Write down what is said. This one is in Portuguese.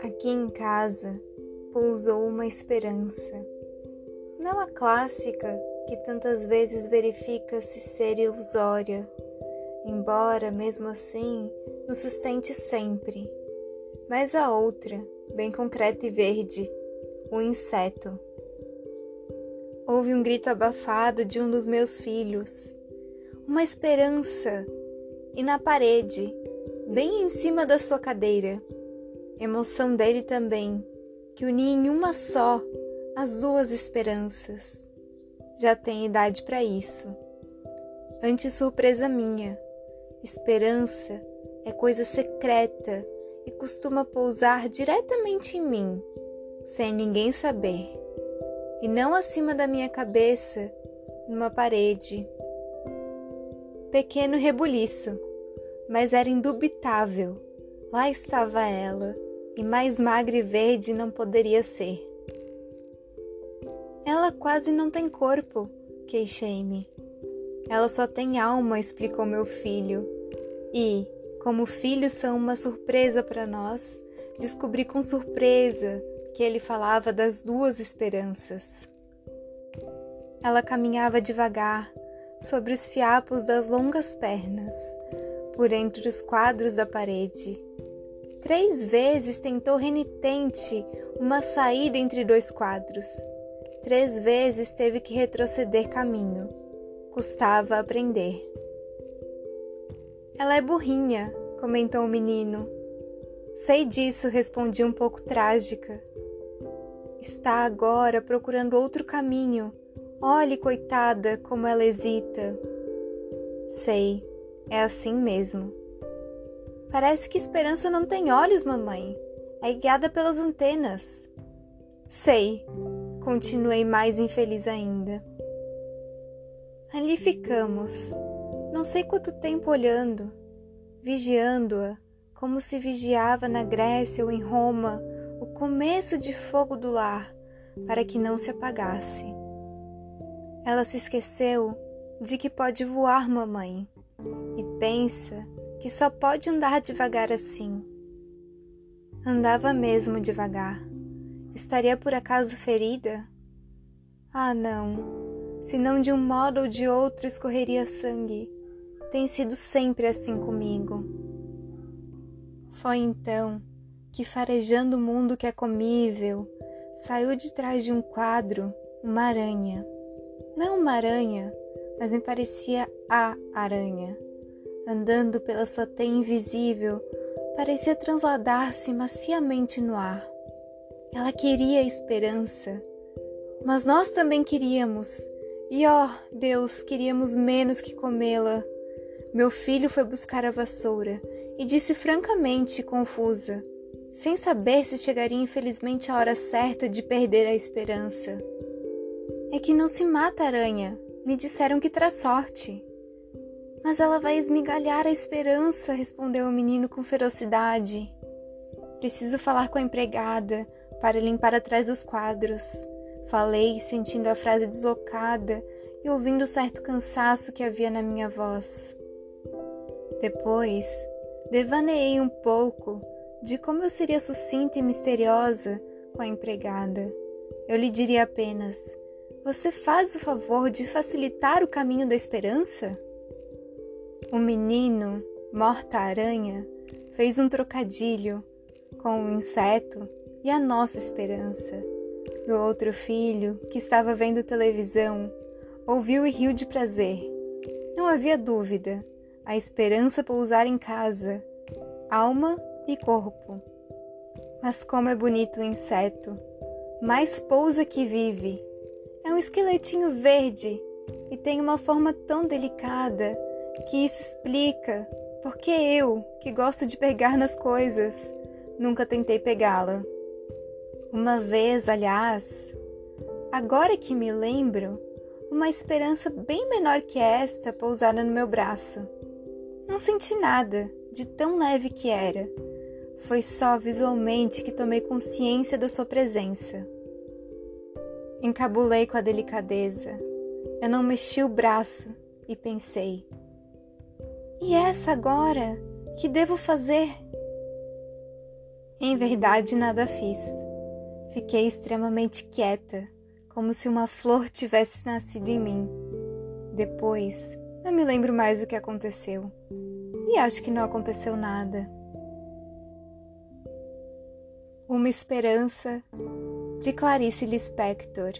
Aqui em casa pousou uma esperança, não a clássica que tantas vezes verifica-se ser ilusória, embora mesmo assim nos sustente sempre, mas a outra, bem concreta e verde, o inseto. Houve um grito abafado de um dos meus filhos, uma esperança, e na parede, bem em cima da sua cadeira, emoção dele também, que unia em uma só as duas esperanças. Já tem idade para isso. Antes surpresa minha, esperança é coisa secreta e costuma pousar diretamente em mim, sem ninguém saber, e não acima da minha cabeça, numa parede. Pequeno rebuliço, mas era indubitável. Lá estava ela, e mais magra e verde não poderia ser. Ela quase não tem corpo, queixei-me. Ela só tem alma, explicou meu filho. E, como filhos são uma surpresa para nós, descobri com surpresa que ele falava das duas esperanças. Ela caminhava devagar sobre os fiapos das longas pernas, por entre os quadros da parede. Três vezes tentou renitente uma saída entre dois quadros. Três vezes teve que retroceder caminho. Custava aprender. Ela é burrinha, comentou o menino. Sei disso, respondi um pouco trágica. Está agora procurando outro caminho. Olhe, coitada, como ela hesita. Sei, é assim mesmo. Parece que esperança não tem olhos, mamãe. É guiada pelas antenas. Sei, continuei mais infeliz ainda. Ali ficamos, não sei quanto tempo olhando, vigiando-a, como se vigiava na Grécia ou em Roma o começo de fogo do lar, para que não se apagasse. Ela se esqueceu de que pode voar, mamãe, e pensa que só pode andar devagar assim. Andava mesmo devagar. Estaria por acaso ferida? Ah, não. Se não de um modo ou de outro escorreria sangue tem sido sempre assim comigo. Foi então que, farejando o mundo que é comível, saiu de trás de um quadro uma aranha. Não uma aranha, mas me parecia a aranha. Andando pela sua teia invisível, parecia transladar-se maciamente no ar. Ela queria esperança, mas nós também queríamos, e ó oh, Deus, queríamos menos que comê-la. Meu filho foi buscar a vassoura e disse francamente, confusa, sem saber se chegaria infelizmente a hora certa de perder a esperança. É que não se mata aranha. Me disseram que traz sorte. Mas ela vai esmigalhar a esperança, respondeu o menino com ferocidade. Preciso falar com a empregada para limpar atrás dos quadros. Falei, sentindo a frase deslocada e ouvindo certo cansaço que havia na minha voz. Depois, devaneei um pouco de como eu seria sucinta e misteriosa com a empregada. Eu lhe diria apenas: Você faz o favor de facilitar o caminho da esperança? O menino, morta-aranha, fez um trocadilho com o inseto e a nossa esperança. Meu outro filho, que estava vendo televisão, ouviu e riu de prazer. Não havia dúvida a esperança pousar em casa, alma e corpo. Mas como é bonito o inseto, mais pousa que vive. É um esqueletinho verde e tem uma forma tão delicada que isso explica porque eu, que gosto de pegar nas coisas, nunca tentei pegá-la. Uma vez, aliás, agora que me lembro, uma esperança bem menor que esta pousara no meu braço. Não senti nada, de tão leve que era. Foi só visualmente que tomei consciência da sua presença. Encabulei com a delicadeza. Eu não mexi o braço e pensei: E essa agora? Que devo fazer? Em verdade, nada fiz. Fiquei extremamente quieta, como se uma flor tivesse nascido em mim. Depois, não me lembro mais o que aconteceu. E acho que não aconteceu nada. Uma esperança de Clarice Lispector